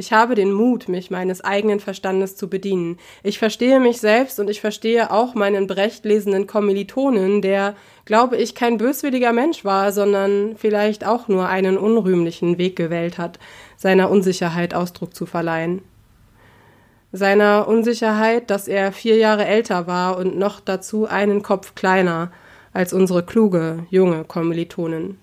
Ich habe den Mut, mich meines eigenen Verstandes zu bedienen. Ich verstehe mich selbst und ich verstehe auch meinen Brecht lesenden Kommilitonen, der, glaube ich, kein böswilliger Mensch war, sondern vielleicht auch nur einen unrühmlichen Weg gewählt hat, seiner Unsicherheit Ausdruck zu verleihen seiner Unsicherheit, dass er vier Jahre älter war und noch dazu einen Kopf kleiner als unsere kluge, junge Kommilitonin.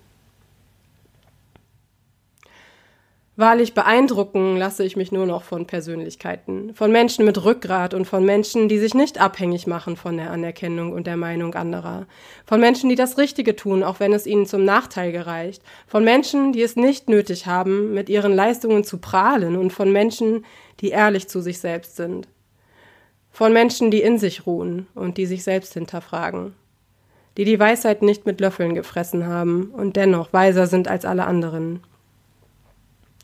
Wahrlich beeindrucken lasse ich mich nur noch von Persönlichkeiten, von Menschen mit Rückgrat und von Menschen, die sich nicht abhängig machen von der Anerkennung und der Meinung anderer, von Menschen, die das Richtige tun, auch wenn es ihnen zum Nachteil gereicht, von Menschen, die es nicht nötig haben, mit ihren Leistungen zu prahlen und von Menschen, die ehrlich zu sich selbst sind, von Menschen, die in sich ruhen und die sich selbst hinterfragen, die die Weisheit nicht mit Löffeln gefressen haben und dennoch weiser sind als alle anderen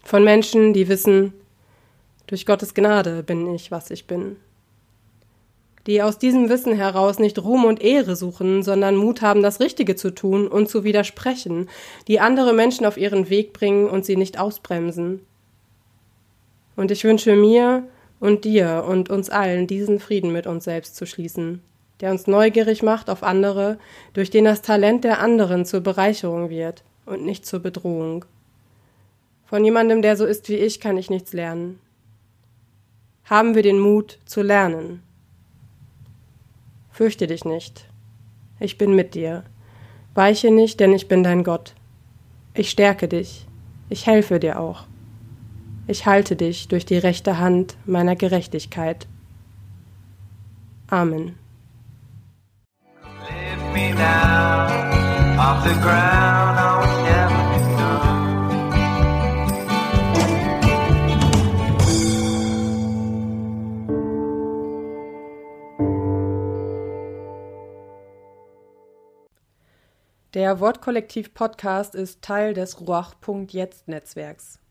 von Menschen, die wissen, durch Gottes Gnade bin ich, was ich bin. Die aus diesem Wissen heraus nicht Ruhm und Ehre suchen, sondern Mut haben, das Richtige zu tun und zu widersprechen, die andere Menschen auf ihren Weg bringen und sie nicht ausbremsen. Und ich wünsche mir und dir und uns allen diesen Frieden mit uns selbst zu schließen, der uns neugierig macht auf andere, durch den das Talent der anderen zur Bereicherung wird und nicht zur Bedrohung. Von jemandem, der so ist wie ich, kann ich nichts lernen. Haben wir den Mut zu lernen. Fürchte dich nicht. Ich bin mit dir. Weiche nicht, denn ich bin dein Gott. Ich stärke dich. Ich helfe dir auch. Ich halte dich durch die rechte Hand meiner Gerechtigkeit. Amen. Lift me now off the ground. Der Wortkollektiv Podcast ist Teil des Ruach.jetzt Netzwerks.